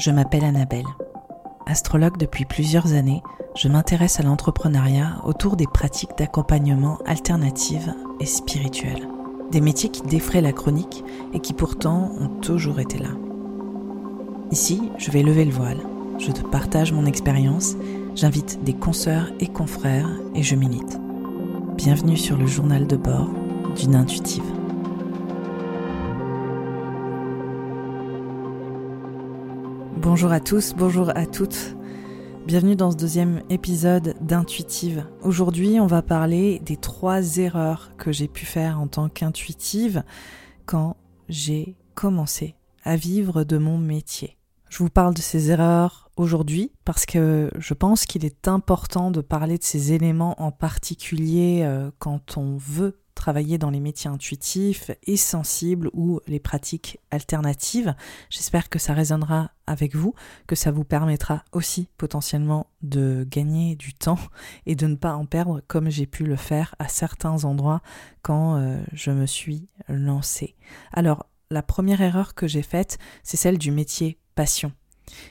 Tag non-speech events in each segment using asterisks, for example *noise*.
Je m'appelle Annabelle. Astrologue depuis plusieurs années, je m'intéresse à l'entrepreneuriat autour des pratiques d'accompagnement alternatives et spirituelles. Des métiers qui défraient la chronique et qui pourtant ont toujours été là. Ici, je vais lever le voile, je te partage mon expérience, j'invite des consoeurs et confrères et je milite. Bienvenue sur le journal de bord d'une intuitive. Bonjour à tous, bonjour à toutes. Bienvenue dans ce deuxième épisode d'Intuitive. Aujourd'hui, on va parler des trois erreurs que j'ai pu faire en tant qu'intuitive quand j'ai commencé à vivre de mon métier. Je vous parle de ces erreurs aujourd'hui parce que je pense qu'il est important de parler de ces éléments en particulier euh, quand on veut travailler dans les métiers intuitifs et sensibles ou les pratiques alternatives. J'espère que ça résonnera avec vous, que ça vous permettra aussi potentiellement de gagner du temps et de ne pas en perdre comme j'ai pu le faire à certains endroits quand euh, je me suis lancée. Alors, la première erreur que j'ai faite, c'est celle du métier passion.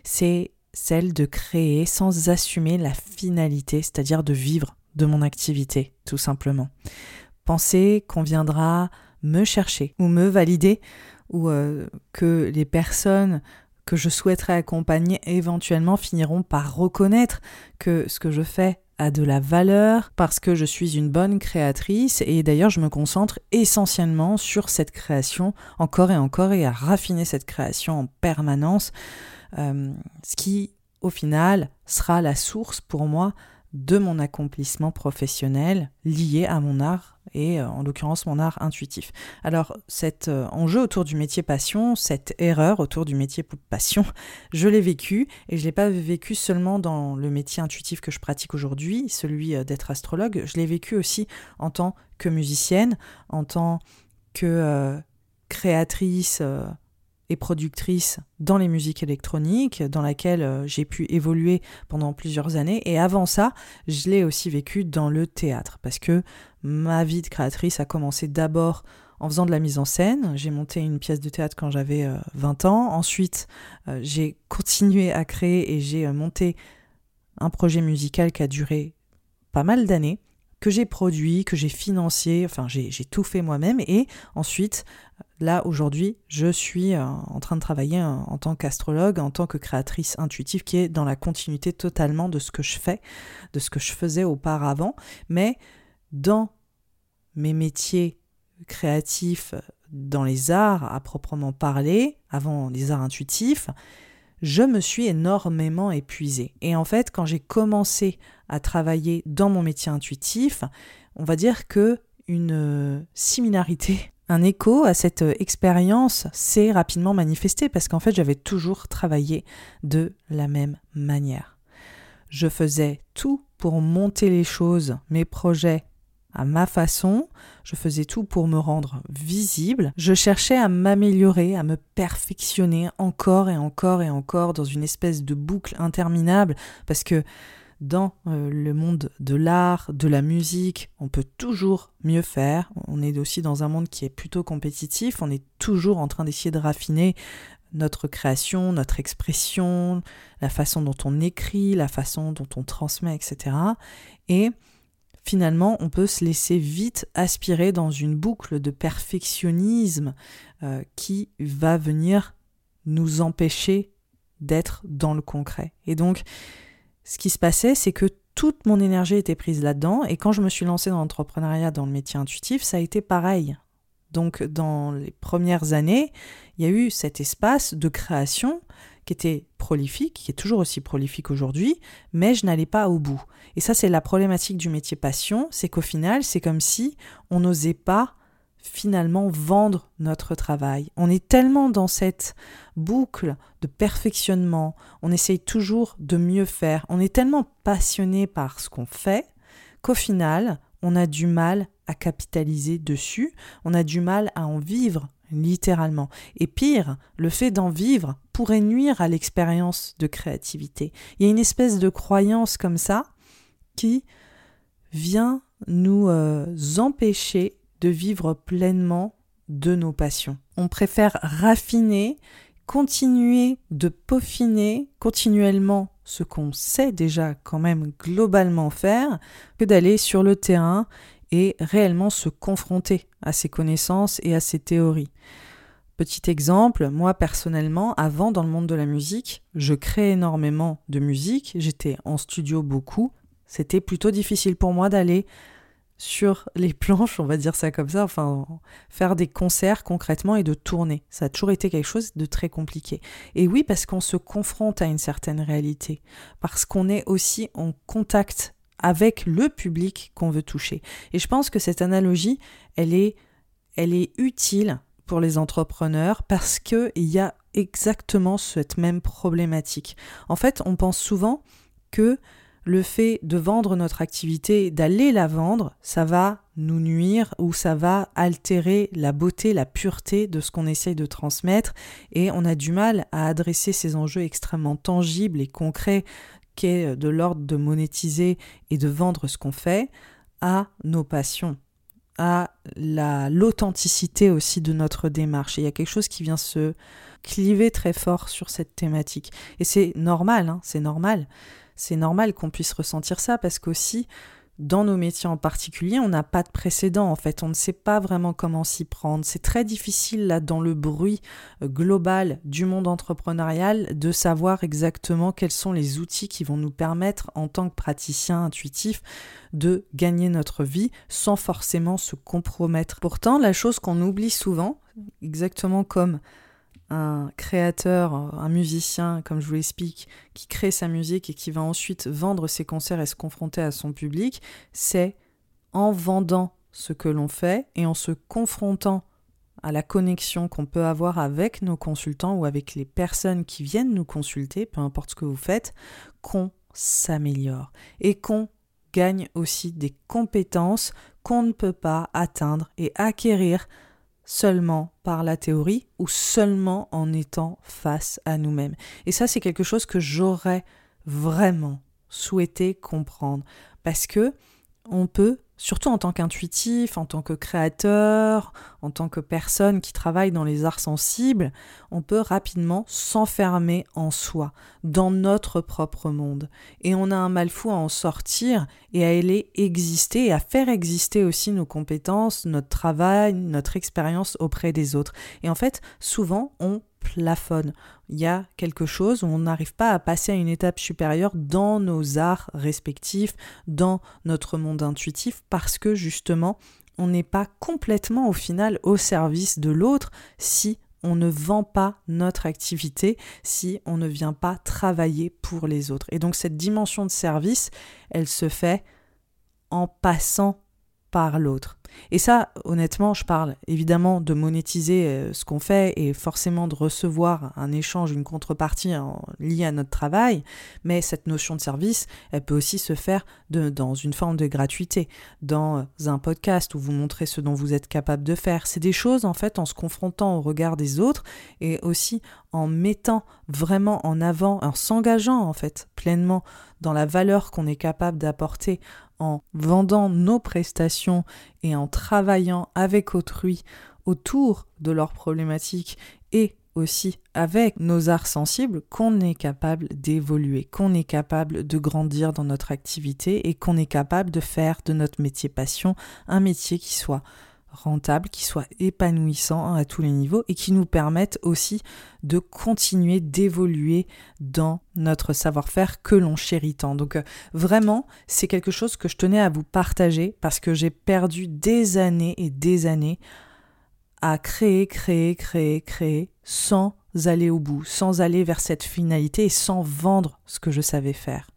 C'est celle de créer sans assumer la finalité, c'est-à-dire de vivre de mon activité, tout simplement qu'on viendra me chercher ou me valider ou euh, que les personnes que je souhaiterais accompagner éventuellement finiront par reconnaître que ce que je fais a de la valeur parce que je suis une bonne créatrice et d'ailleurs je me concentre essentiellement sur cette création encore et encore et à raffiner cette création en permanence, euh, ce qui au final sera la source pour moi de mon accomplissement professionnel lié à mon art et euh, en l'occurrence mon art intuitif. Alors cet euh, enjeu autour du métier passion, cette erreur autour du métier passion, je l'ai vécu et je l'ai pas vécu seulement dans le métier intuitif que je pratique aujourd'hui, celui euh, d'être astrologue, je l'ai vécu aussi en tant que musicienne, en tant que créatrice et productrice dans les musiques électroniques, dans laquelle euh, j'ai pu évoluer pendant plusieurs années. Et avant ça, je l'ai aussi vécu dans le théâtre, parce que ma vie de créatrice a commencé d'abord en faisant de la mise en scène. J'ai monté une pièce de théâtre quand j'avais 20 euh, ans. Ensuite, euh, j'ai continué à créer et j'ai monté un projet musical qui a duré pas mal d'années que j'ai produit, que j'ai financé, enfin j'ai tout fait moi-même et ensuite là aujourd'hui je suis euh, en train de travailler en tant qu'astrologue, en tant que créatrice intuitive qui est dans la continuité totalement de ce que je fais, de ce que je faisais auparavant, mais dans mes métiers créatifs, dans les arts à proprement parler, avant les arts intuitifs, je me suis énormément épuisée. Et en fait, quand j'ai commencé à travailler dans mon métier intuitif, on va dire que une euh, similarité, un écho à cette euh, expérience s'est rapidement manifesté parce qu'en fait, j'avais toujours travaillé de la même manière. Je faisais tout pour monter les choses, mes projets à ma façon, je faisais tout pour me rendre visible, je cherchais à m'améliorer, à me perfectionner encore et encore et encore dans une espèce de boucle interminable, parce que dans euh, le monde de l'art, de la musique, on peut toujours mieux faire, on est aussi dans un monde qui est plutôt compétitif, on est toujours en train d'essayer de raffiner notre création, notre expression, la façon dont on écrit, la façon dont on transmet, etc. Et finalement, on peut se laisser vite aspirer dans une boucle de perfectionnisme euh, qui va venir nous empêcher d'être dans le concret. Et donc, ce qui se passait, c'est que toute mon énergie était prise là-dedans, et quand je me suis lancée dans l'entrepreneuriat, dans le métier intuitif, ça a été pareil. Donc, dans les premières années, il y a eu cet espace de création qui était prolifique, qui est toujours aussi prolifique aujourd'hui, mais je n'allais pas au bout. Et ça, c'est la problématique du métier passion, c'est qu'au final, c'est comme si on n'osait pas finalement vendre notre travail. On est tellement dans cette boucle de perfectionnement, on essaye toujours de mieux faire, on est tellement passionné par ce qu'on fait qu'au final, on a du mal à capitaliser dessus, on a du mal à en vivre littéralement. Et pire, le fait d'en vivre pourrait nuire à l'expérience de créativité. Il y a une espèce de croyance comme ça qui vient nous euh, empêcher de vivre pleinement de nos passions. On préfère raffiner, continuer de peaufiner continuellement ce qu'on sait déjà quand même globalement faire que d'aller sur le terrain et réellement se confronter à ces connaissances et à ces théories. Petit exemple, moi personnellement, avant dans le monde de la musique, je crée énormément de musique, j'étais en studio beaucoup, c'était plutôt difficile pour moi d'aller sur les planches, on va dire ça comme ça, enfin faire des concerts concrètement et de tourner. Ça a toujours été quelque chose de très compliqué. Et oui, parce qu'on se confronte à une certaine réalité, parce qu'on est aussi en contact avec le public qu'on veut toucher. Et je pense que cette analogie, elle est, elle est utile pour les entrepreneurs parce qu'il y a exactement cette même problématique. En fait, on pense souvent que le fait de vendre notre activité, d'aller la vendre, ça va nous nuire ou ça va altérer la beauté, la pureté de ce qu'on essaye de transmettre et on a du mal à adresser ces enjeux extrêmement tangibles et concrets qu'est de l'ordre de monétiser et de vendre ce qu'on fait à nos passions à l'authenticité aussi de notre démarche. Et il y a quelque chose qui vient se cliver très fort sur cette thématique. Et c'est normal, hein, c'est normal. C'est normal qu'on puisse ressentir ça parce qu'aussi, dans nos métiers en particulier, on n'a pas de précédent en fait, on ne sait pas vraiment comment s'y prendre. C'est très difficile là dans le bruit euh, global du monde entrepreneurial de savoir exactement quels sont les outils qui vont nous permettre en tant que praticien intuitif de gagner notre vie sans forcément se compromettre. Pourtant, la chose qu'on oublie souvent, exactement comme un créateur, un musicien, comme je vous l'explique, qui crée sa musique et qui va ensuite vendre ses concerts et se confronter à son public, c'est en vendant ce que l'on fait et en se confrontant à la connexion qu'on peut avoir avec nos consultants ou avec les personnes qui viennent nous consulter, peu importe ce que vous faites, qu'on s'améliore et qu'on gagne aussi des compétences qu'on ne peut pas atteindre et acquérir seulement par la théorie ou seulement en étant face à nous-mêmes. Et ça, c'est quelque chose que j'aurais vraiment souhaité comprendre parce que on peut surtout en tant qu'intuitif, en tant que créateur, en tant que personne qui travaille dans les arts sensibles, on peut rapidement s'enfermer en soi, dans notre propre monde. Et on a un mal fou à en sortir et à aller exister et à faire exister aussi nos compétences, notre travail, notre expérience auprès des autres. Et en fait, souvent, on plafonne. Il y a quelque chose où on n'arrive pas à passer à une étape supérieure dans nos arts respectifs, dans notre monde intuitif, parce que justement, on n'est pas complètement au final au service de l'autre si on ne vend pas notre activité, si on ne vient pas travailler pour les autres. Et donc cette dimension de service, elle se fait en passant par l'autre. Et ça, honnêtement, je parle évidemment de monétiser euh, ce qu'on fait et forcément de recevoir un échange, une contrepartie liée à notre travail, mais cette notion de service, elle peut aussi se faire dans une forme de gratuité, dans un podcast où vous montrez ce dont vous êtes capable de faire. C'est des choses, en fait, en se confrontant au regard des autres et aussi en mettant vraiment en avant, en s'engageant, en fait, pleinement dans la valeur qu'on est capable d'apporter en vendant nos prestations et en travaillant avec autrui autour de leurs problématiques et aussi avec nos arts sensibles qu'on est capable d'évoluer, qu'on est capable de grandir dans notre activité et qu'on est capable de faire de notre métier passion un métier qui soit rentable, qui soit épanouissant à tous les niveaux et qui nous permettent aussi de continuer d'évoluer dans notre savoir-faire que l'on chérit tant. Donc euh, vraiment, c'est quelque chose que je tenais à vous partager parce que j'ai perdu des années et des années à créer, créer, créer, créer sans aller au bout, sans aller vers cette finalité et sans vendre ce que je savais faire.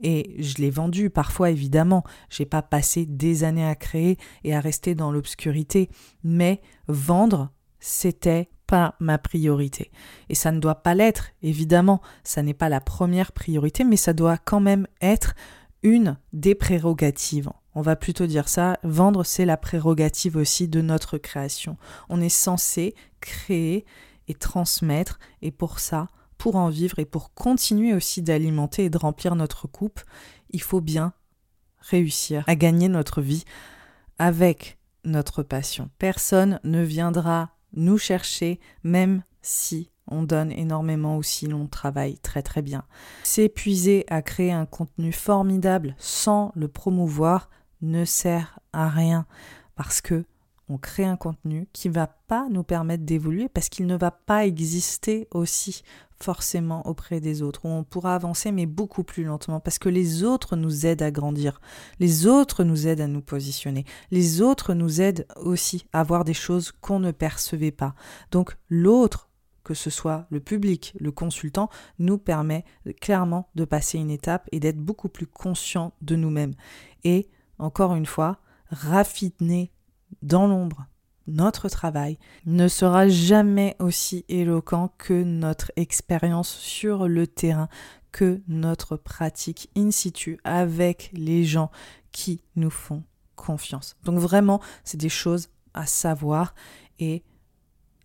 Et je l'ai vendu parfois évidemment, j'ai pas passé des années à créer et à rester dans l'obscurité, mais vendre, c'était pas ma priorité. Et ça ne doit pas l'être, évidemment, ça n'est pas la première priorité, mais ça doit quand même être une des prérogatives. On va plutôt dire ça, vendre c'est la prérogative aussi de notre création. On est censé créer et transmettre, et pour ça, pour en vivre et pour continuer aussi d'alimenter et de remplir notre coupe, il faut bien réussir à gagner notre vie avec notre passion. Personne ne viendra nous chercher même si on donne énormément aussi, on travaille très très bien. S'épuiser à créer un contenu formidable sans le promouvoir ne sert à rien parce que on crée un contenu qui ne va pas nous permettre d'évoluer parce qu'il ne va pas exister aussi forcément auprès des autres, où on pourra avancer mais beaucoup plus lentement parce que les autres nous aident à grandir, les autres nous aident à nous positionner, les autres nous aident aussi à voir des choses qu'on ne percevait pas. Donc l'autre que ce soit le public, le consultant, nous permet clairement de passer une étape et d'être beaucoup plus conscient de nous-mêmes. Et encore une fois, raffiner dans l'ombre notre travail ne sera jamais aussi éloquent que notre expérience sur le terrain, que notre pratique in situ avec les gens qui nous font confiance. Donc vraiment, c'est des choses à savoir et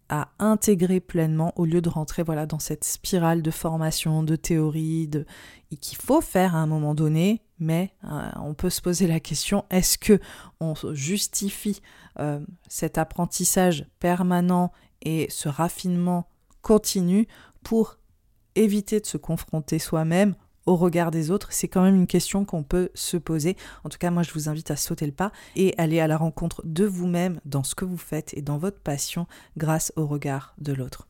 à intégrer pleinement au lieu de rentrer voilà dans cette spirale de formation, de théorie, de qu'il faut faire à un moment donné, mais euh, on peut se poser la question est-ce que on justifie euh, cet apprentissage permanent et ce raffinement continu pour éviter de se confronter soi-même au regard des autres, c'est quand même une question qu'on peut se poser. En tout cas, moi, je vous invite à sauter le pas et aller à la rencontre de vous-même dans ce que vous faites et dans votre passion grâce au regard de l'autre.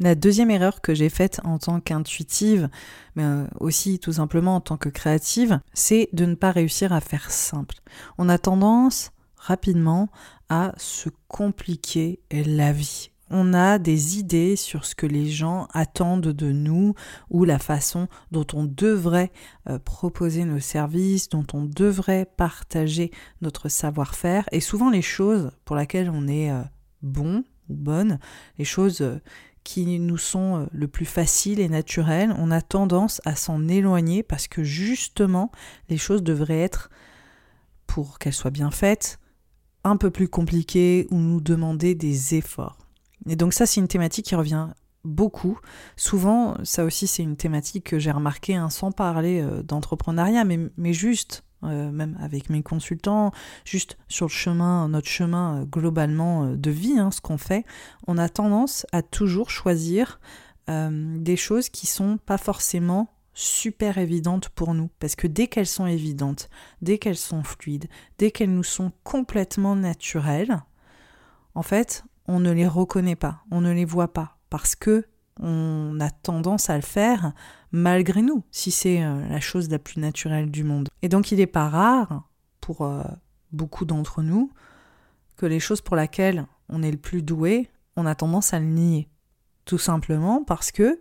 La deuxième erreur que j'ai faite en tant qu'intuitive, mais euh, aussi tout simplement en tant que créative, c'est de ne pas réussir à faire simple. On a tendance rapidement à se compliquer la vie. On a des idées sur ce que les gens attendent de nous ou la façon dont on devrait euh, proposer nos services, dont on devrait partager notre savoir-faire. Et souvent les choses pour lesquelles on est euh, bon ou bonne, les choses euh, qui nous sont le plus faciles et naturelles, on a tendance à s'en éloigner parce que justement les choses devraient être, pour qu'elles soient bien faites, un peu plus compliquées ou nous demander des efforts. Et donc ça, c'est une thématique qui revient beaucoup. Souvent, ça aussi, c'est une thématique que j'ai remarqué hein, sans parler euh, d'entrepreneuriat, mais, mais juste, euh, même avec mes consultants, juste sur le chemin, notre chemin euh, globalement de vie, hein, ce qu'on fait, on a tendance à toujours choisir des choses qui sont pas forcément super évidentes pour nous. Parce que dès qu'elles sont évidentes, dès qu'elles sont fluides, dès qu'elles nous sont complètement naturelles, en fait, on ne les reconnaît pas, on ne les voit pas, parce que on a tendance à le faire malgré nous, si c'est euh, la chose la plus naturelle du monde. Et donc il n'est pas rare, pour euh, beaucoup d'entre nous, que les choses pour lesquelles on est le plus doué, on a tendance à le nier. Tout simplement parce que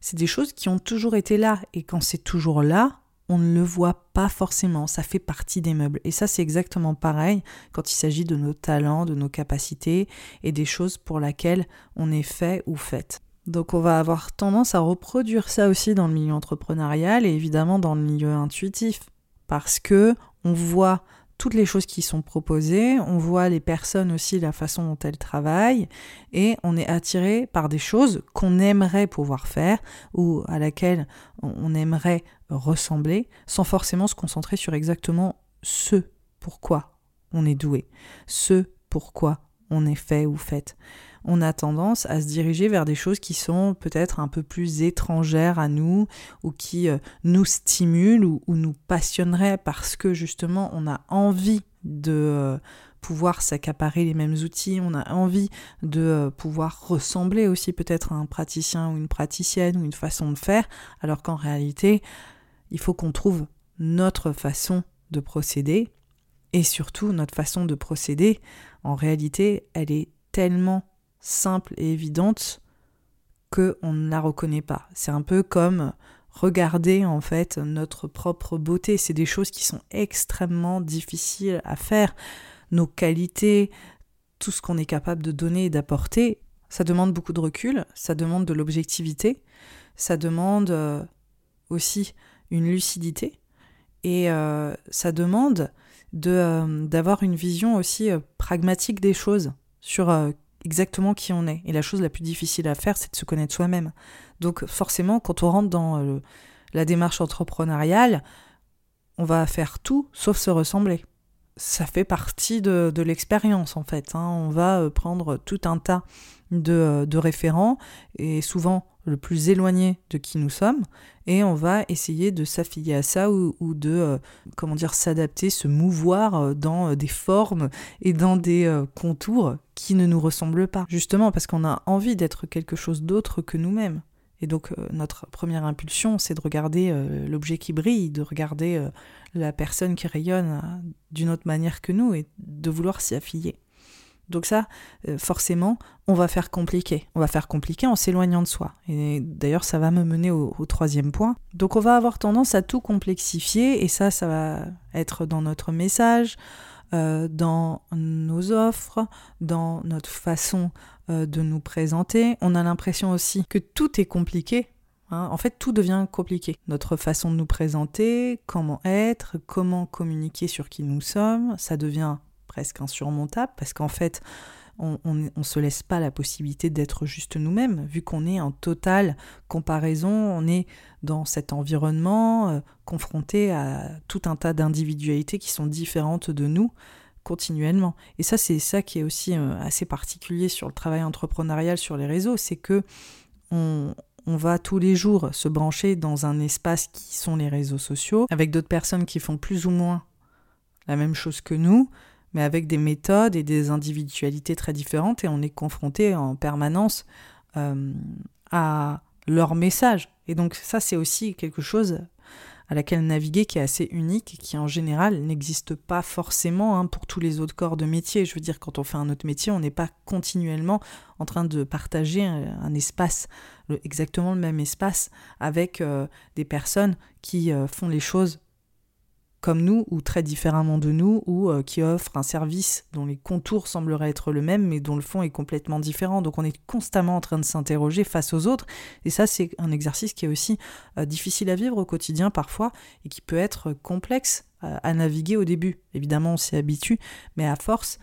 c'est des choses qui ont toujours été là, et quand c'est toujours là, on ne le voit pas forcément, ça fait partie des meubles. Et ça, c'est exactement pareil quand il s'agit de nos talents, de nos capacités et des choses pour lesquelles on est fait ou faite. Donc on va avoir tendance à reproduire ça aussi dans le milieu entrepreneurial et évidemment dans le milieu intuitif parce que on voit toutes les choses qui sont proposées, on voit les personnes aussi, la façon dont elles travaillent, et on est attiré par des choses qu'on aimerait pouvoir faire ou à laquelle on aimerait ressembler, sans forcément se concentrer sur exactement ce pourquoi on est doué, ce pourquoi on est fait ou fait on a tendance à se diriger vers des choses qui sont peut-être un peu plus étrangères à nous ou qui euh, nous stimulent ou, nous passionneraient parce que justement on a envie de euh, pouvoir s'accaparer les mêmes outils, on a envie de euh, pouvoir ressembler aussi peut-être à un praticien ou une praticienne ou une façon de faire, alors qu'en réalité, il faut qu'on trouve notre façon de procéder et surtout notre façon de procéder, en réalité, elle est tellement simple et évidente que on ne la reconnaît pas. C'est un peu comme regarder en fait notre propre beauté. C'est des choses qui sont extrêmement difficiles à faire. Nos qualités, tout ce qu'on est capable de donner et d'apporter, ça demande beaucoup de recul, ça demande de l'objectivité, ça demande euh, aussi une lucidité et euh, ça demande de euh, d'avoir une vision aussi pragmatique des choses sur exactement qui on est. Et la chose la plus difficile à faire, c'est de se connaître soi-même. Donc forcément, quand on rentre dans euh, la démarche entrepreneuriale, on va faire tout sauf se ressembler. Ça fait partie de, l'expérience en fait. Hein. On va euh, prendre tout un tas de, de référents et souvent le plus éloigné de qui nous sommes et on va essayer de s'affilier à ça ou, de euh, comment dire s'adapter, se mouvoir euh, dans euh, des formes et dans des contours qui ne nous ressemblent pas. Justement parce qu'on a envie d'être quelque chose d'autre que nous-mêmes. Et donc notre première impulsion, c'est de regarder l'objet qui brille, de regarder la personne qui rayonne d'une autre manière que nous et de vouloir s'y affilier. Donc ça, euh, forcément, on va faire compliqué. On va faire compliqué en s'éloignant de soi. Et d'ailleurs, ça va me mener au, troisième point. Donc on va avoir tendance à tout complexifier, et ça, ça va être dans notre message, euh, dans nos offres, dans notre façon euh, de nous présenter. On a l'impression aussi que tout est compliqué. Hein. En fait, tout devient compliqué. Notre façon de nous présenter, comment être, comment communiquer sur qui nous sommes, ça devient presque insurmontable parce qu'en fait, on ne se laisse pas la possibilité d'être juste nous-mêmes, vu qu'on est en totale comparaison, on est dans cet environnement euh, confronté à tout un tas d'individualités qui sont différentes de nous continuellement. Et ça, c'est ça qui est aussi euh, assez particulier sur le travail entrepreneurial sur les réseaux, c'est que on, on va tous les jours se brancher dans un espace qui sont les réseaux sociaux, avec d'autres personnes qui font plus ou moins la même chose que nous, mais avec des méthodes et des individualités très différentes, et on est confronté en permanence euh, à leur message. Et donc ça, c'est aussi quelque chose à laquelle naviguer qui est assez unique et qui en général n'existe pas forcément hein, pour tous les autres corps de métier. Je veux dire, quand on fait un autre métier, on n'est pas continuellement en train de partager un, espace, exactement le même espace, avec euh, des personnes qui euh, font les choses comme nous ou très différemment de nous ou euh, qui offrent un service dont les contours sembleraient être le même mais dont le fond est complètement différent. Donc on est constamment en train de s'interroger face aux autres et ça c'est un exercice qui est aussi euh, difficile à vivre au quotidien parfois et qui peut être complexe euh, à naviguer au début. Évidemment on s'y habitue mais à force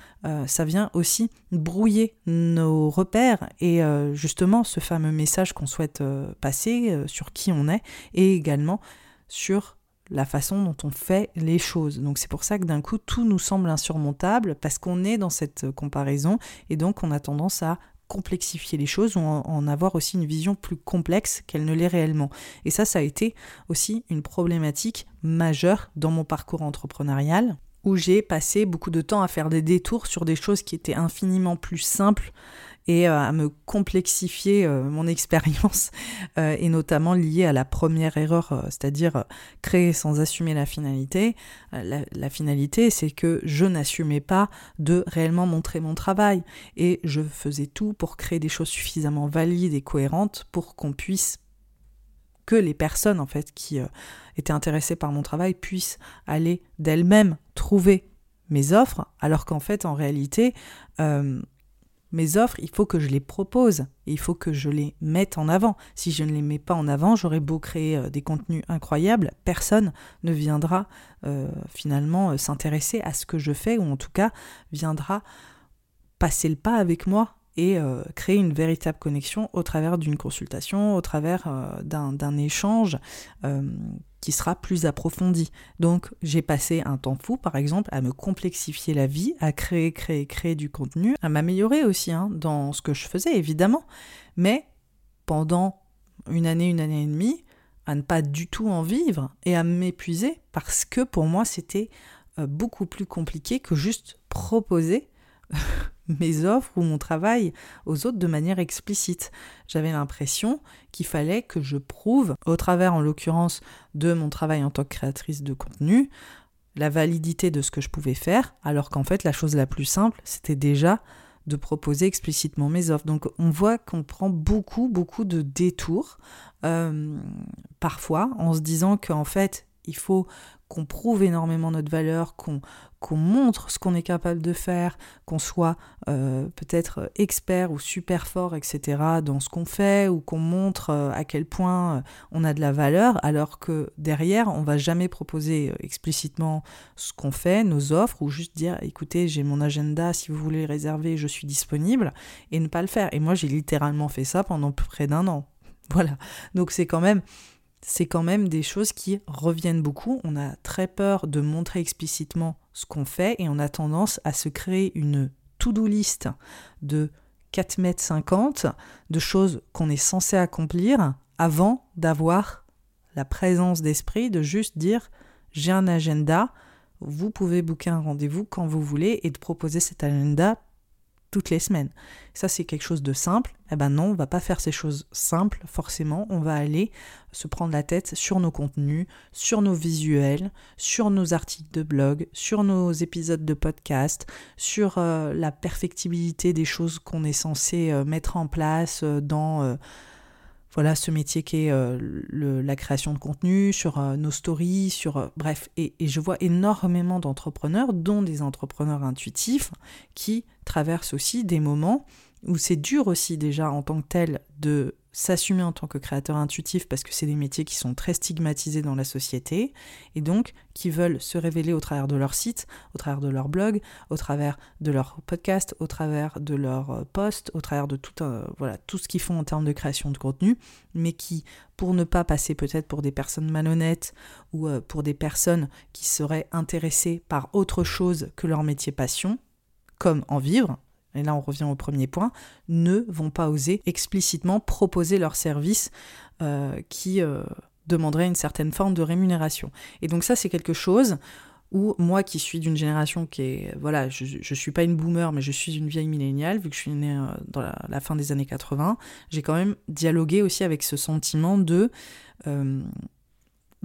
ça vient aussi brouiller nos repères et justement ce fameux message qu'on souhaite passer sur qui on est et également sur la façon dont on fait les choses. Donc c'est pour ça que d'un coup tout nous semble insurmontable parce qu'on est dans cette comparaison et donc on a tendance à complexifier les choses ou en avoir aussi une vision plus complexe qu'elle ne l'est réellement. Et ça, ça a été aussi une problématique majeure dans mon parcours entrepreneurial où j'ai passé beaucoup de temps à faire des détours sur des choses qui étaient infiniment plus simples et euh, à me complexifier euh, mon *laughs* expérience, euh, et notamment liée à la première erreur, c'est-à-dire créer sans assumer la finalité. La, finalité, c'est que je n'assumais pas de réellement montrer mon travail, et je faisais tout pour créer des choses suffisamment valides et cohérentes pour qu'on puisse que les personnes en fait qui étaient intéressées par mon travail puissent aller d'elles-mêmes trouver mes offres, alors qu'en fait en réalité mes offres, il faut que je les propose et il faut que je les mette en avant. Si je ne les mets pas en avant, j'aurais beau créer euh, des contenus incroyables, personne ne viendra euh, finalement euh, s'intéresser à ce que je fais ou en tout cas viendra passer le pas avec moi et créer une véritable connexion au travers d'une consultation, au travers d'un échange sera plus approfondie. Donc j'ai passé un temps fou, par exemple, à me complexifier la vie, à créer, créer, créer du contenu, à m'améliorer aussi hein, dans ce que je faisais, évidemment, mais pendant une année, une année et demie, à ne pas du tout en vivre et à m'épuiser parce que pour moi c'était euh, beaucoup plus compliqué que juste proposer *laughs* mes offres ou mon travail aux autres de manière explicite. J'avais l'impression qu'il fallait que je prouve, au travers en l'occurrence de mon travail en tant que créatrice de contenu, la validité de ce que je pouvais faire, alors qu'en fait la chose la plus simple, c'était déjà de proposer explicitement mes offres. Donc on voit qu'on prend beaucoup, beaucoup de détours, euh, parfois, en se disant qu'en fait, il faut qu'on prouve énormément notre valeur, qu'on montre ce qu'on est capable de faire, qu'on soit euh, peut-être expert ou super fort, etc., dans ce qu'on fait, ou qu'on montre euh, à quel point euh, on a de la valeur, alors que derrière, on va jamais proposer explicitement ce qu'on fait, nos offres, ou juste dire, écoutez, j'ai mon agenda, si vous voulez réserver, je suis disponible, et ne pas le faire. Et moi, j'ai littéralement fait ça pendant près d'un an. *laughs* Voilà. Donc c'est quand même c'est quand même des choses qui reviennent beaucoup. On a très peur de montrer explicitement ce qu'on fait et on a tendance à se créer une to-do list de 4 mètres 50 de choses qu'on est censé accomplir avant d'avoir la présence d'esprit de juste dire j'ai un agenda, vous pouvez booker un rendez-vous quand vous voulez et de proposer cet agenda toutes les semaines. Ça, c'est quelque chose de simple. Eh ben non, on va pas faire ces choses simples, forcément. On va aller se prendre la tête sur nos contenus, sur nos visuels, sur nos articles de blog, sur nos épisodes de podcast, sur euh, la perfectibilité des choses qu'on est censé euh, mettre en place euh, dans voilà ce métier qui est la création de contenu, sur nos stories, sur bref. Et, et, je vois énormément d'entrepreneurs, dont des entrepreneurs intuitifs, qui traversent aussi des moments où c'est dur aussi déjà en tant que tel de s'assumer en tant que créateur intuitif parce que c'est des métiers qui sont très stigmatisés dans la société et donc qui veulent se révéler au travers de leur site, au travers de leur blog, au travers de leur podcast, au travers de leur euh, post, au travers de tout, voilà, tout ce qu'ils font en termes de création de contenu, mais qui, pour ne pas passer peut-être pour des personnes malhonnêtes ou euh, pour des personnes qui seraient intéressées par autre chose que leur métier passion, comme en vivre, et là on revient au premier point, ne vont pas oser explicitement proposer leurs services euh, qui euh, demanderaient une certaine forme de rémunération. Et donc ça c'est quelque chose où moi qui suis d'une génération qui est, voilà, je ne suis pas une boomer, mais je suis une vieille milléniale, vu que je suis née euh, dans la, fin des années 80, j'ai quand même dialogué aussi avec ce sentiment de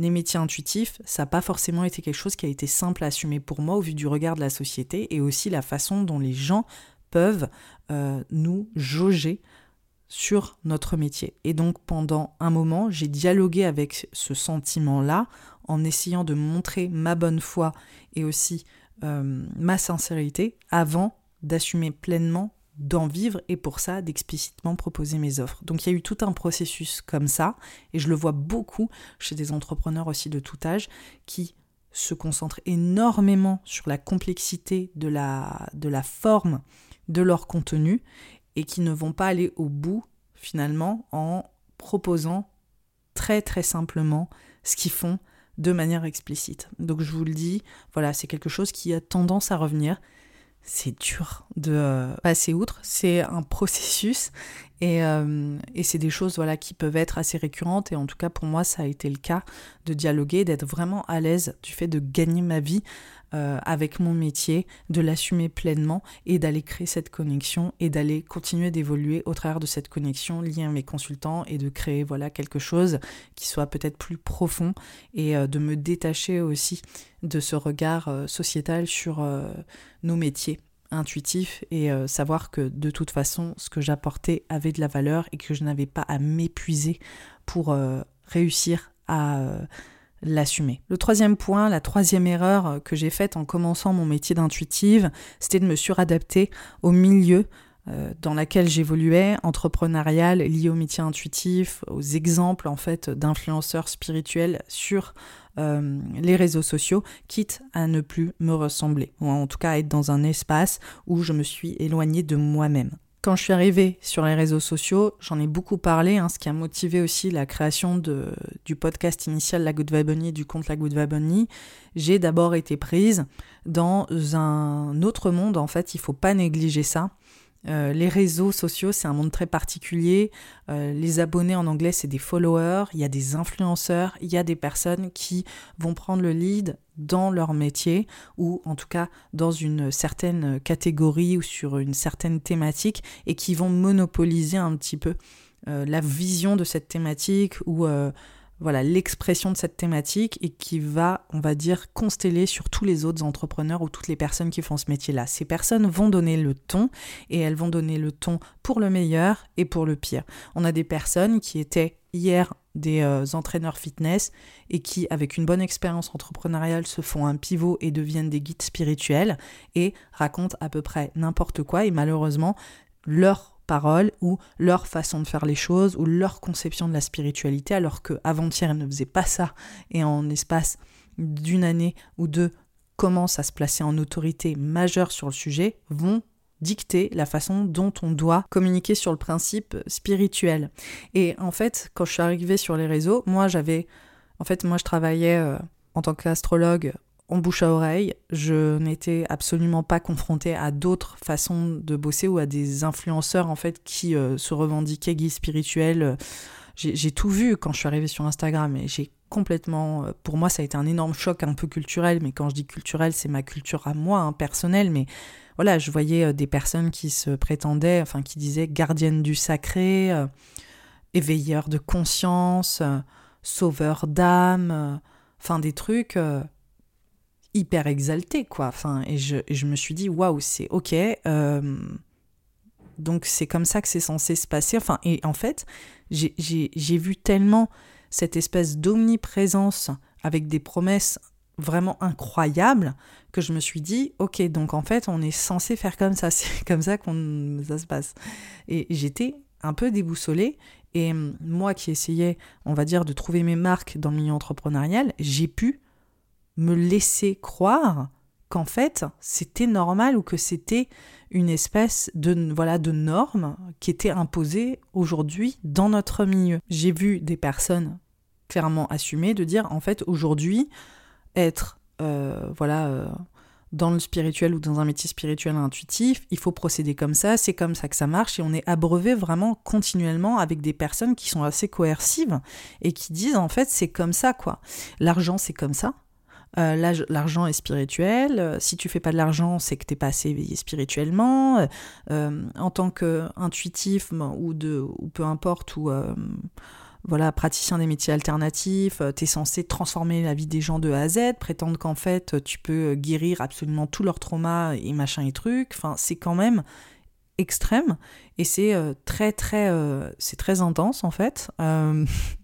les métiers intuitifs, ça n'a pas forcément été quelque chose qui a été simple à assumer pour moi au vu du regard de la société et aussi la façon dont les gens peuvent euh, nous jauger sur notre métier. Et donc pendant un moment, j'ai dialogué avec ce sentiment-là en essayant de montrer ma bonne foi et aussi euh, ma sincérité avant d'assumer pleinement d'en vivre et pour ça d'explicitement proposer mes offres. Donc il y a eu tout un processus comme ça et je le vois beaucoup chez des entrepreneurs aussi de tout âge qui se concentrent énormément sur la complexité de la, de la forme de leur contenu et qui ne vont pas aller au bout finalement en proposant très très simplement ce qu'ils font de manière explicite. Donc je vous le dis, voilà, c'est quelque chose qui a tendance à revenir. C'est dur de euh, passer outre, c'est un *laughs* processus et, euh, et c'est des choses voilà, qui peuvent être assez récurrentes et en tout cas pour moi ça a été le cas de dialoguer, d'être vraiment à l'aise du fait de gagner ma vie euh, avec mon métier, de l'assumer pleinement et d'aller créer cette connexion et d'aller continuer d'évoluer au travers de cette connexion liée à mes consultants et de créer voilà quelque chose qui soit peut-être plus profond et euh, de me détacher aussi de ce regard euh, sociétal sur nos métiers intuitifs et savoir que de toute façon ce que j'apportais avait de la valeur et que je n'avais pas à m'épuiser pour réussir à l'assumer. Le troisième point, la troisième erreur que j'ai faite en commençant mon métier d'intuitive, c'était de me suradapter au milieu euh, dans lequel j'évoluais, entrepreneurial, lié au métier intuitif, aux exemples en fait d'influenceurs spirituels sur euh, les réseaux sociaux, quitte à ne plus me ressembler, ou en tout cas à être dans un espace où je me suis éloignée de moi-même. Quand je suis arrivée sur les réseaux sociaux, j'en ai beaucoup parlé, hein, ce qui a motivé aussi la création du podcast initial La Good Vibe du compte La Good Vibe J'ai d'abord été prise dans un autre monde, en fait, il faut pas négliger ça. Euh, les réseaux sociaux, c'est un monde très particulier. Euh, les abonnés en anglais, c'est des followers. Il y a des influenceurs. Il y a des personnes qui vont prendre le lead dans leur métier ou en tout cas dans une certaine catégorie ou sur une certaine thématique et qui vont monopoliser un petit peu euh, la vision de cette thématique ou voilà l'expression de cette thématique et qui va, on va dire, consteller sur tous les autres entrepreneurs ou toutes les personnes qui font ce métier-là. Ces personnes vont donner le ton et elles vont donner le ton pour le meilleur et pour le pire. On a des personnes qui étaient hier des euh, entraîneurs fitness et qui, avec une bonne expérience entrepreneuriale, se font un pivot et deviennent des guides spirituels et racontent à peu près n'importe quoi et malheureusement leur ou leur façon de faire les choses ou leur conception de la spiritualité alors que avant-hier ils ne faisaient pas ça et en espace d'une année ou deux commencent à se placer en autorité majeure sur le sujet vont dicter la façon dont on doit communiquer sur le principe spirituel. Et en fait, quand je suis arrivée sur les réseaux, moi j'avais en fait moi je travaillais euh, en tant qu'astrologue en bouche à oreille. Je n'étais absolument pas confrontée à d'autres façons de bosser ou à des influenceurs en fait qui euh, se revendiquaient guides spirituels. J'ai tout vu quand je suis arrivée sur Instagram et j'ai complètement. Euh, pour moi, ça a été un énorme choc un peu culturel, mais quand je dis culturel, c'est ma culture à moi, hein, personnelle. Mais voilà, je voyais euh, des personnes qui se prétendaient, enfin qui disaient gardienne du sacré, éveilleur de conscience, sauveur d'âme, enfin des trucs hyper exalté, quoi. Enfin, et je, je me suis dit, waouh, c'est ok. Euh, donc c'est comme ça que c'est censé se passer. Enfin, et en fait, j'ai vu tellement cette espèce d'omniprésence avec des promesses vraiment incroyables que je me suis dit, ok, donc en fait, on est censé faire comme ça. *laughs* C'est comme ça qu'on ça se passe. Et j'étais un peu déboussolée. Et moi qui essayais, on va dire, de trouver mes marques dans le milieu entrepreneurial, j'ai pu me laisser croire qu'en fait c'était normal ou que c'était une espèce de voilà de norme qui était imposée aujourd'hui dans notre milieu. J'ai vu des personnes clairement assumer de dire en fait aujourd'hui être euh, voilà euh, dans le spirituel ou dans un métier spirituel intuitif, il faut procéder comme ça, c'est comme ça que ça marche et on est abreuvé vraiment continuellement avec des personnes qui sont assez coercives et qui disent en fait c'est comme ça quoi. L'argent c'est comme ça, euh, l'argent est spirituel. Euh, si tu fais pas de l'argent, c'est que t'es pas assez éveillé spirituellement. Euh, en tant qu'intuitif ou peu importe ou voilà praticien des métiers alternatifs, tu es censé transformer la vie des gens de A à Z, prétendre qu'en fait tu peux guérir absolument tous leurs traumas et machin et trucs. Enfin, c'est quand même extrême et c'est très intense en fait. *laughs*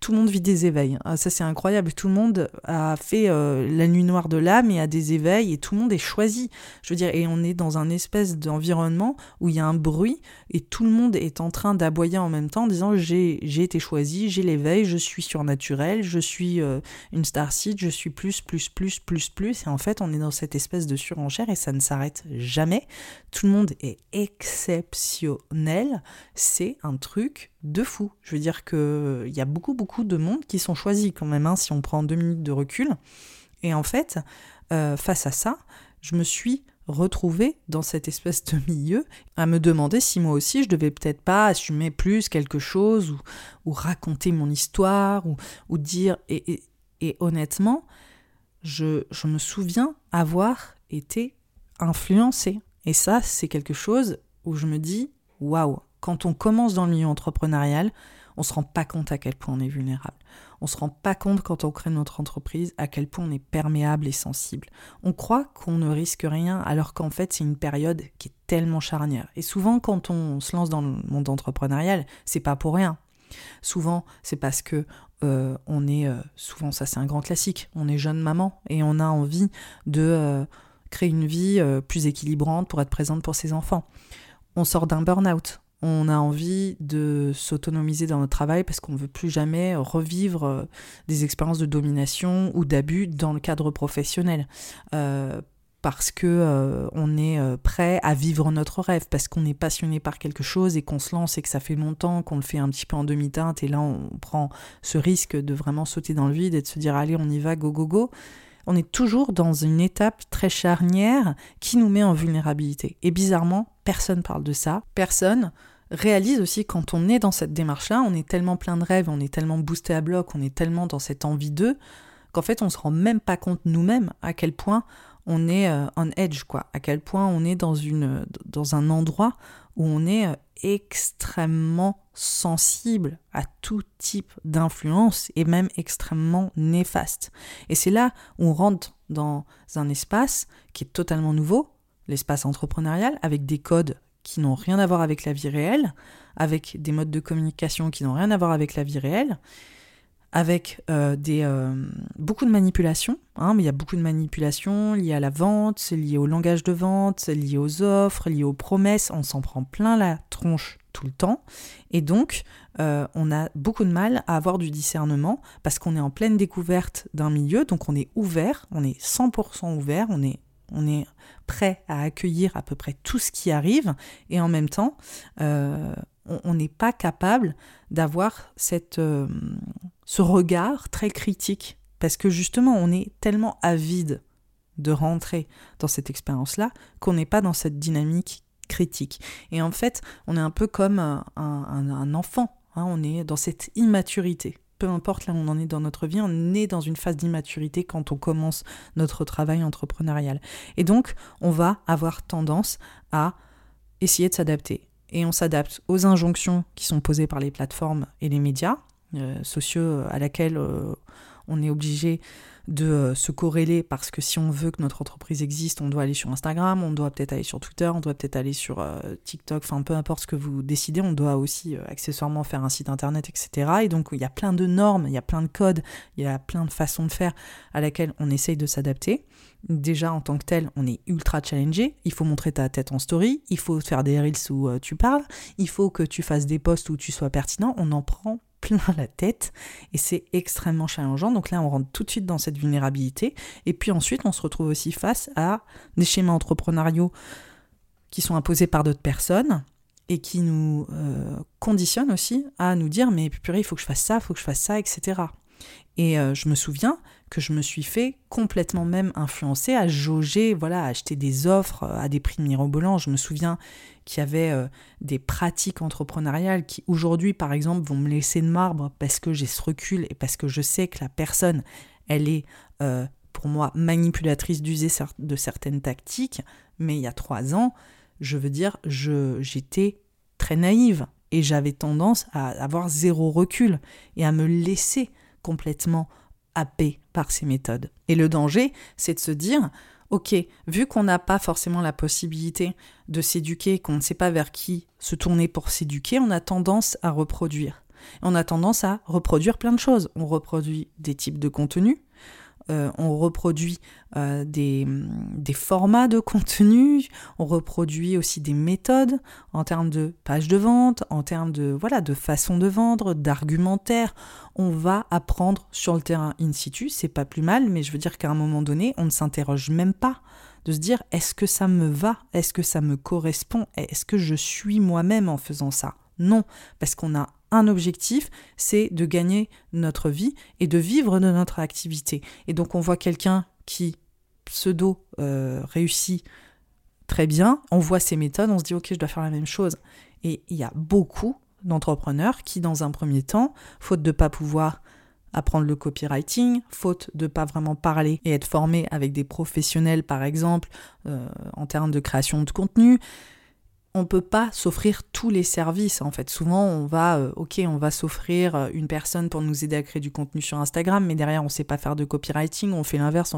Tout le monde vit des éveils. Ah, ça, c'est incroyable. Tout le monde a fait euh, la nuit noire de l'âme et a des éveils et tout le monde est choisi. Je veux dire, et on est dans un espèce d'environnement où il y a un bruit et tout le monde est en train d'aboyer en même temps en disant j'ai été choisi, j'ai l'éveil, je suis surnaturel, je suis euh, une starseed, je suis plus, plus, plus, plus, plus. Et en fait, on est dans cette espèce de surenchère et ça ne s'arrête jamais. Tout le monde est exceptionnel. C'est un truc de fou. Je veux dire qu'il y a beaucoup, beaucoup de monde qui sont choisis quand même, hein, si on prend deux minutes de recul. Et en fait, euh, face à ça, je me suis retrouvée dans cette espèce de milieu à me demander si moi aussi je devais peut-être pas assumer plus quelque chose ou, raconter mon histoire ou, dire. Et, honnêtement, je, je me souviens avoir été influencée. Et ça, c'est quelque chose où je me dis waouh, quand on commence dans le milieu entrepreneurial, on ne se rend pas compte à quel point on est vulnérable. On ne se rend pas compte quand on crée notre entreprise à quel point on est perméable et sensible. On croit qu'on ne risque rien alors qu'en fait c'est une période qui est tellement charnière. Et souvent quand on se lance dans le monde entrepreneurial, c'est pas pour rien. Souvent c'est parce que euh, on est euh, souvent ça c'est un grand classique. On est jeune maman et on a envie de euh, créer une vie plus équilibrante pour être présente pour ses enfants. On sort d'un burn-out, on a envie de s'autonomiser dans notre travail parce qu'on ne veut plus jamais revivre euh, des expériences de domination ou d'abus dans le cadre professionnel. Euh, parce que euh, on est prêt à vivre notre rêve, parce qu'on est passionné par quelque chose et qu'on se lance et que ça fait longtemps qu'on le fait un petit peu en demi-teinte et là on prend ce risque de vraiment sauter dans le vide et de se dire allez on y va go go go on est toujours dans une étape très charnière qui nous met en vulnérabilité. Et bizarrement, personne parle de ça. Personne réalise aussi quand on est dans cette démarche-là, on est tellement plein de rêves, on est tellement boosté à bloc, on est tellement dans cette envie d'eux, qu'en fait on se rend même pas compte nous-mêmes à quel point on est euh, on edge, quoi, à quel point on est dans, une, dans un endroit où on est euh, extrêmement sensible à tout type d'influence et même extrêmement néfaste. Et c'est là où on rentre dans un espace qui est totalement nouveau, l'espace entrepreneurial, avec des codes qui n'ont rien à voir avec la vie réelle, avec des modes de communication qui n'ont rien à voir avec la vie réelle, avec euh, des, euh, beaucoup de manipulations. Hein, mais il y a beaucoup de manipulations liées à la vente, liées au langage de vente, liées aux offres, liées aux promesses. On s'en prend plein la tronche tout le temps. Et donc, euh, on a beaucoup de mal à avoir du discernement parce qu'on est en pleine découverte d'un milieu, donc on est ouvert, on est 100% ouvert, on est on est prêt à accueillir à peu près tout ce qui arrive et en même temps, euh, on n'est pas capable d'avoir cette, euh, ce regard très critique Parce que justement, on est tellement avide de rentrer dans cette expérience-là qu'on n'est pas dans cette dynamique critique. Et en fait, on est un peu comme un, enfant, hein. on est dans cette immaturité. Peu importe là où on en est dans notre vie, on est dans une phase d'immaturité quand on commence notre travail entrepreneurial. Et donc, on va avoir tendance à essayer de s'adapter. Et on s'adapte aux injonctions qui sont posées par les plateformes et les médias euh, sociaux à laquelle euh, on est obligé de euh, se corréler parce que si on veut que notre entreprise existe, on doit aller sur Instagram, on doit peut-être aller sur Twitter, on doit peut-être aller sur euh, TikTok, enfin peu importe ce que vous décidez, on doit aussi euh, accessoirement faire un site internet, etc. Et donc il y a plein de normes, il y a plein de codes, il y a plein de façons de faire à laquelle on essaye de s'adapter. Déjà en tant que tel, on est ultra challengé, il faut montrer ta tête en story, il faut faire des reels où tu parles, il faut que tu fasses des posts où tu sois pertinent, on en prend plein la tête et c'est extrêmement challengeant. Donc là, on rentre tout de suite dans cette vulnérabilité. Et puis ensuite, on se retrouve aussi face à des schémas entrepreneuriaux qui sont imposés par d'autres personnes et qui nous euh, conditionnent aussi à nous dire mais purée, il faut que je fasse ça, il faut que je fasse ça, etc. Et euh, je me souviens que je me suis fait complètement même influencer à jauger, voilà, à acheter des offres à des prix mirobolants. Je me souviens qu'il y avait euh, des pratiques entrepreneuriales qui aujourd'hui, par exemple, vont me laisser de marbre parce que j'ai ce recul et parce que je sais que la personne, elle est euh, pour moi manipulatrice d'user de certaines tactiques. Mais il y a trois ans, je veux dire, j'étais très naïve et j'avais tendance à avoir zéro recul et à me laisser complètement happé par ces méthodes. Et le danger, c'est de se dire, ok, vu qu'on n'a pas forcément la possibilité de s'éduquer, qu'on ne sait pas vers qui se tourner pour s'éduquer, on a tendance à reproduire. On a tendance à reproduire plein de choses. On reproduit des types de contenus, euh, on reproduit euh, des, formats de contenu, on reproduit aussi des méthodes en termes de pages de vente, en termes de voilà de façon de vendre, d'argumentaire. On va apprendre sur le terrain in situ, c'est pas plus mal, mais je veux dire qu'à un moment donné, on ne s'interroge même pas de se dire est-ce que ça me va, est-ce que ça me correspond, est-ce que je suis moi-même en faisant ça? Non, parce qu'on a objectif, c'est de gagner notre vie et de vivre de notre activité. Et donc on voit quelqu'un qui pseudo euh, réussit très bien, on voit ses méthodes, on se dit ok je dois faire la même chose. Et il y a beaucoup d'entrepreneurs qui dans un premier temps, faute de pas pouvoir apprendre le copywriting, faute de pas vraiment parler et être formé avec des professionnels par exemple euh, en termes de création de contenu, on peut pas s'offrir tous les services en fait. Souvent on va, euh, ok, on va s'offrir euh, une personne pour nous aider à créer du contenu sur Instagram, mais derrière on sait pas faire de copywriting. On fait l'inverse,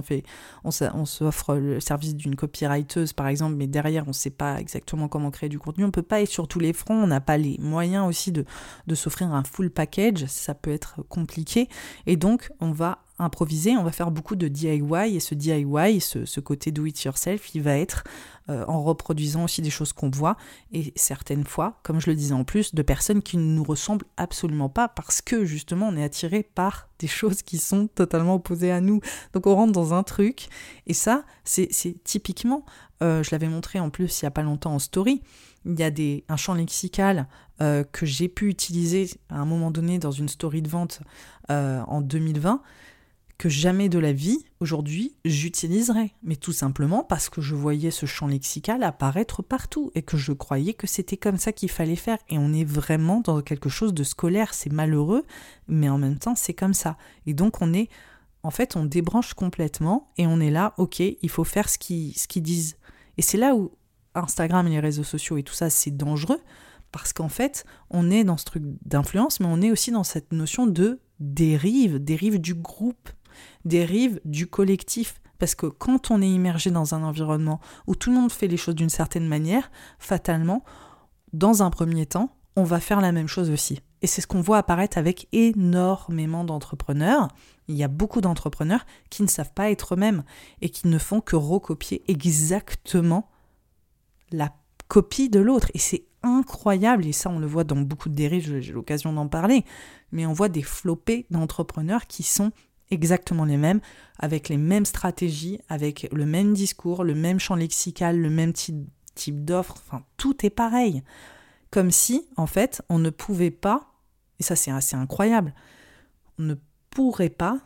on s'offre le service d'une copywriteuse par exemple, mais derrière on sait pas exactement comment créer du contenu. On peut pas être sur tous les fronts. On n'a pas les moyens aussi de, de s'offrir un full package. Ça peut être compliqué et donc on va improviser, on va faire beaucoup de DIY et ce DIY, ce, côté do it yourself, il va être euh, en reproduisant aussi des choses qu'on voit et certaines fois, comme je le disais en plus, de personnes qui ne nous ressemblent absolument pas parce que justement on est attiré par des choses qui sont totalement opposées à nous. Donc on rentre dans un truc et ça, c'est typiquement, euh, je l'avais montré en plus il n'y a pas longtemps en story, il y a des, un champ lexical euh, que j'ai pu utiliser à un moment donné dans une story de vente en 2020 que jamais de la vie, aujourd'hui, j'utiliserais. Mais tout simplement parce que je voyais ce champ lexical apparaître partout et que je croyais que c'était comme ça qu'il fallait faire. Et on est vraiment dans quelque chose de scolaire. C'est malheureux, mais en même temps, c'est comme ça. Et donc, on est. En fait, on débranche complètement et on est là, ok, il faut faire ce qu'ils ce disent. Et c'est là où Instagram et les réseaux sociaux et tout ça, c'est dangereux parce qu'en fait, on est dans ce truc d'influence, mais on est aussi dans cette notion de dérive, dérive du groupe, dérive du collectif. Parce que quand on est immergé dans un environnement où tout le monde fait les choses d'une certaine manière, fatalement, dans un premier temps, on va faire la même chose aussi. Et c'est ce qu'on voit apparaître avec énormément d'entrepreneurs. Il y a beaucoup d'entrepreneurs qui ne savent pas être eux-mêmes et qui ne font que recopier exactement la copie de l'autre. Et c'est incroyable, et ça on le voit dans beaucoup de dérives, j'ai l'occasion d'en parler, mais on voit des flopées d'entrepreneurs qui sont exactement les mêmes, avec les mêmes stratégies, avec le même discours, le même champ lexical, le même type, type d'offre, enfin tout est pareil. Comme si, en fait, on ne pouvait pas, et ça c'est assez incroyable, on ne pourrait pas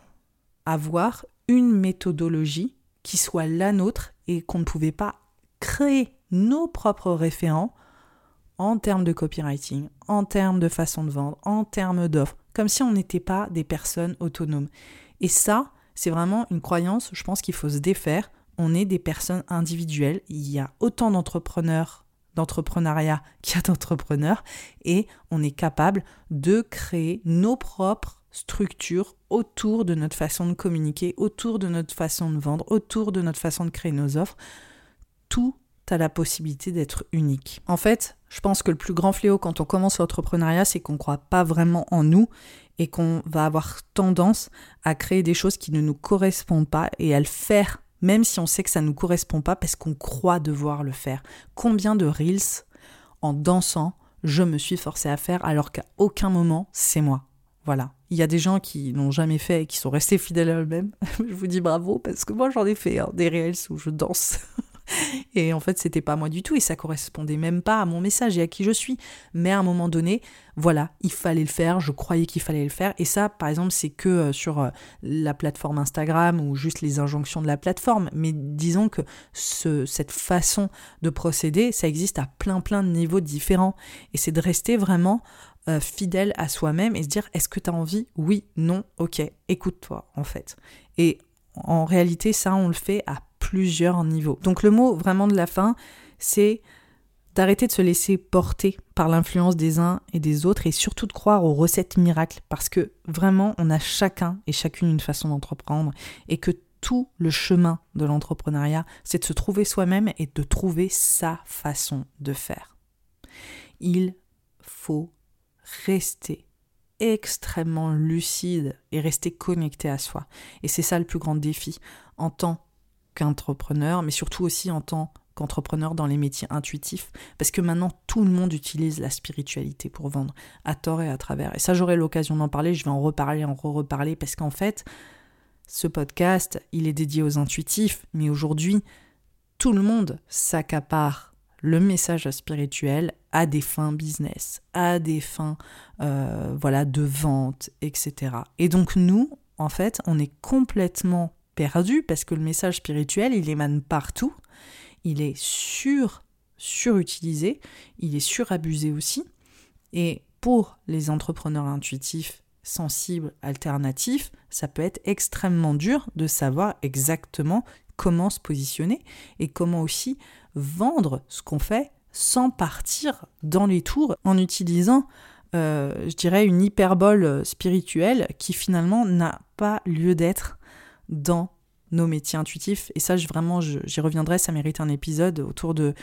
avoir une méthodologie qui soit la nôtre et qu'on ne pouvait pas créer nos propres référents en termes de copywriting, en termes de façon de vendre, en termes d'offres, comme si on n'était pas des personnes autonomes. Et ça, c'est vraiment une croyance, je pense qu'il faut se défaire. On est des personnes individuelles. Il y a autant d'entrepreneurs, d'entrepreneuriat *laughs* qu'il y a d'entrepreneurs, et on est capable de créer nos propres structures autour de notre façon de communiquer, autour de notre façon de vendre, autour de notre façon de créer nos offres. Tout a la possibilité d'être unique. En fait, je pense que le plus grand fléau quand on commence l'entrepreneuriat, c'est qu'on ne croit pas vraiment en nous et qu'on va avoir tendance à créer des choses qui ne nous correspondent pas et à le faire, même si on sait que ça ne nous correspond pas parce qu'on croit devoir le faire. Combien de reels en dansant je me suis forcé à faire alors qu'à aucun moment c'est moi. Voilà. Il y a des gens qui n'ont jamais fait et qui sont restés fidèles à eux-mêmes. *laughs* je vous dis bravo parce que moi j'en ai fait hein, des reels où je danse. *laughs* Et en fait, c'était pas moi du tout et ça correspondait même pas à mon message et à qui je suis. Mais à un moment donné, voilà, il fallait le faire, je croyais qu'il fallait le faire. Et ça, par exemple, c'est que euh, sur euh, la plateforme Instagram ou juste les injonctions de la plateforme. Mais disons que ce, cette façon de procéder, ça existe à plein plein de niveaux différents. Et c'est de rester vraiment euh, fidèle à soi-même et se dire est-ce que tu as envie? Oui, non, ok, écoute-toi en fait. Et en réalité, ça, on le fait à plusieurs niveaux. Donc le mot vraiment de la fin, c'est d'arrêter de se laisser porter par l'influence des uns et des autres et surtout de croire aux recettes miracles parce que vraiment on a chacun et chacune une façon d'entreprendre et que tout le chemin de l'entrepreneuriat, c'est de se trouver soi-même et de trouver sa façon de faire. Il faut rester extrêmement lucide et rester connecté à soi. Et c'est ça le plus grand défi en tant qu'entrepreneur, mais surtout aussi en tant qu'entrepreneur dans les métiers intuitifs, parce que maintenant tout le monde utilise la spiritualité pour vendre, à tort et à travers. Et ça, j'aurai l'occasion d'en parler, je vais en reparler, en re-reparler, parce qu'en fait, ce podcast, il est dédié aux intuitifs, mais aujourd'hui, tout le monde s'accapare le message spirituel à des fins business, à des fins euh, voilà de vente, etc. Et donc nous, en fait, on est complètement perdu parce que le message spirituel, il émane partout, il est sur surutilisé, il est surabusé aussi. Et pour les entrepreneurs intuitifs, sensibles, alternatifs, ça peut être extrêmement dur de savoir exactement comment se positionner et comment aussi vendre ce qu'on fait sans partir dans les tours en utilisant, euh, je dirais, une hyperbole spirituelle qui finalement n'a pas lieu d'être dans nos métiers intuitifs. Et ça, je, vraiment, j'y reviendrai, ça mérite un épisode autour de,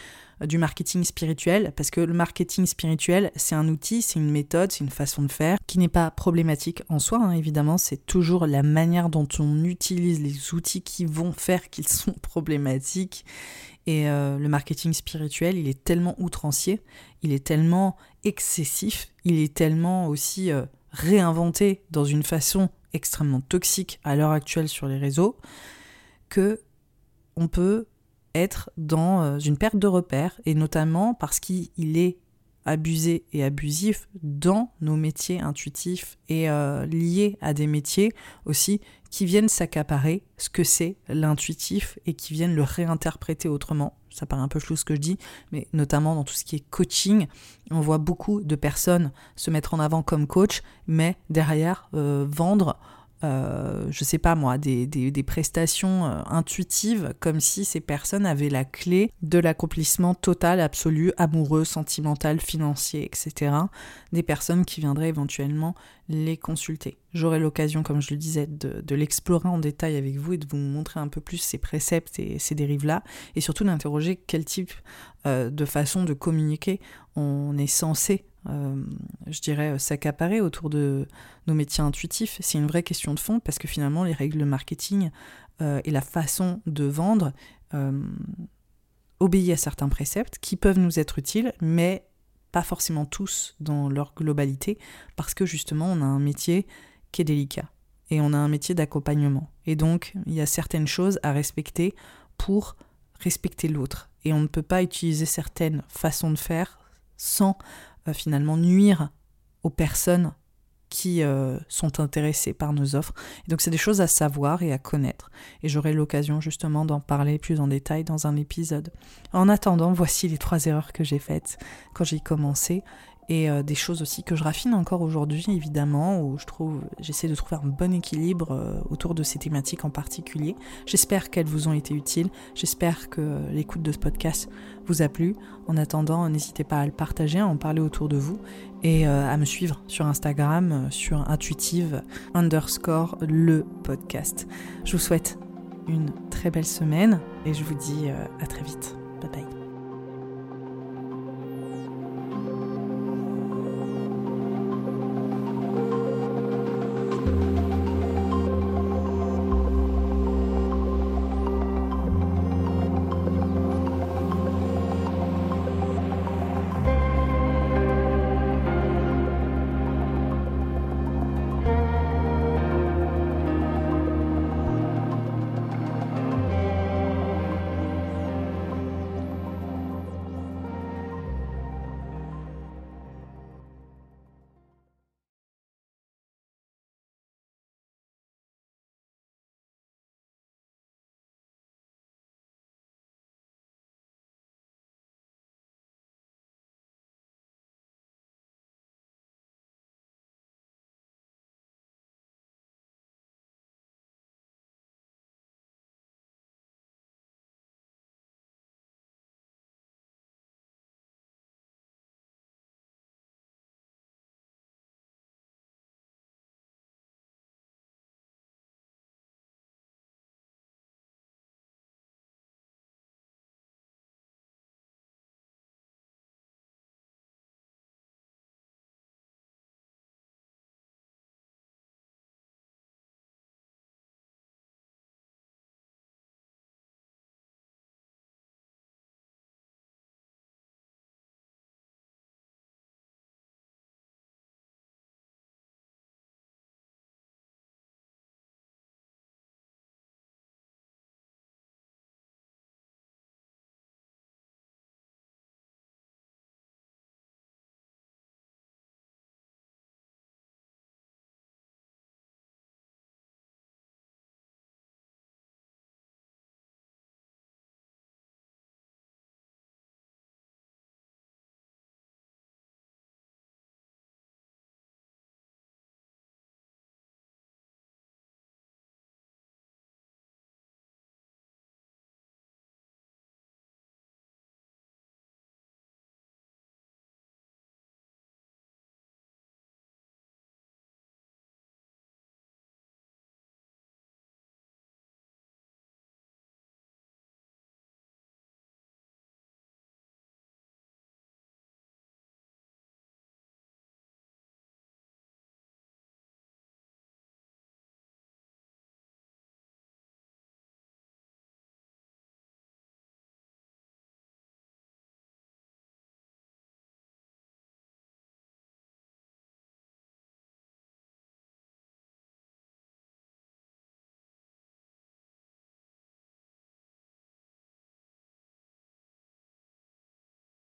du marketing spirituel, parce que le marketing spirituel, c'est un outil, c'est une méthode, c'est une façon de faire qui n'est pas problématique en soi, hein, évidemment, c'est toujours la manière dont on utilise les outils qui vont faire qu'ils sont *laughs* problématiques. Et euh, le marketing spirituel, il est tellement outrancier, il est tellement excessif, il est tellement aussi euh, réinventé dans une façon extrêmement toxique à l'heure actuelle sur les réseaux, que on peut être dans euh, une perte de repère, et notamment parce qu'il est abusé et abusif dans nos métiers intuitifs et euh, liés à des métiers aussi qui viennent s'accaparer ce que c'est l'intuitif et qui viennent le réinterpréter autrement. Ça paraît un peu flou ce que je dis, mais notamment dans tout ce qui est coaching, on voit beaucoup de personnes se mettre en avant comme coach, mais derrière euh, vendre euh, je sais pas moi, des, des, prestations euh, intuitives, comme si ces personnes avaient la clé de l'accomplissement total, absolu, amoureux, sentimental, financier, etc. Des personnes qui viendraient éventuellement les consulter. J'aurai l'occasion, comme je le disais, de, l'explorer en détail avec vous et de vous montrer un peu plus ces préceptes et ces dérives-là, et surtout d'interroger quel type euh, de façon de communiquer on est censé euh, je dirais, s'accaparer autour de nos métiers intuitifs. C'est une vraie question de fond parce que finalement, les règles de marketing euh, et la façon de vendre obéissent à certains préceptes qui peuvent nous être utiles, mais forcément tous dans leur globalité parce que justement, on a un métier qui est délicat et on a un métier d'accompagnement. Et donc, il y a certaines choses à respecter pour respecter l'autre. Et on ne peut pas utiliser certaines façons de faire sans finalement nuire aux personnes qui euh, sont intéressés par nos offres. donc c'est des choses à savoir et à connaître. Et j'aurai l'occasion justement d'en parler plus en détail dans un épisode. En attendant, voici les trois erreurs que j'ai faites quand j'ai commencé et euh, des choses aussi que je raffine encore aujourd'hui évidemment où je trouve j'essaie de trouver un bon équilibre euh, autour de ces thématiques en particulier. J'espère qu'elles vous ont été utiles, j'espère que l'écoute de ce podcast vous a plu. En attendant, n'hésitez pas à le partager, à en parler autour de vous et euh, à me suivre sur Instagram sur intuitive underscore le podcast. Je vous souhaite une très belle semaine et je vous dis à très vite. Bye bye.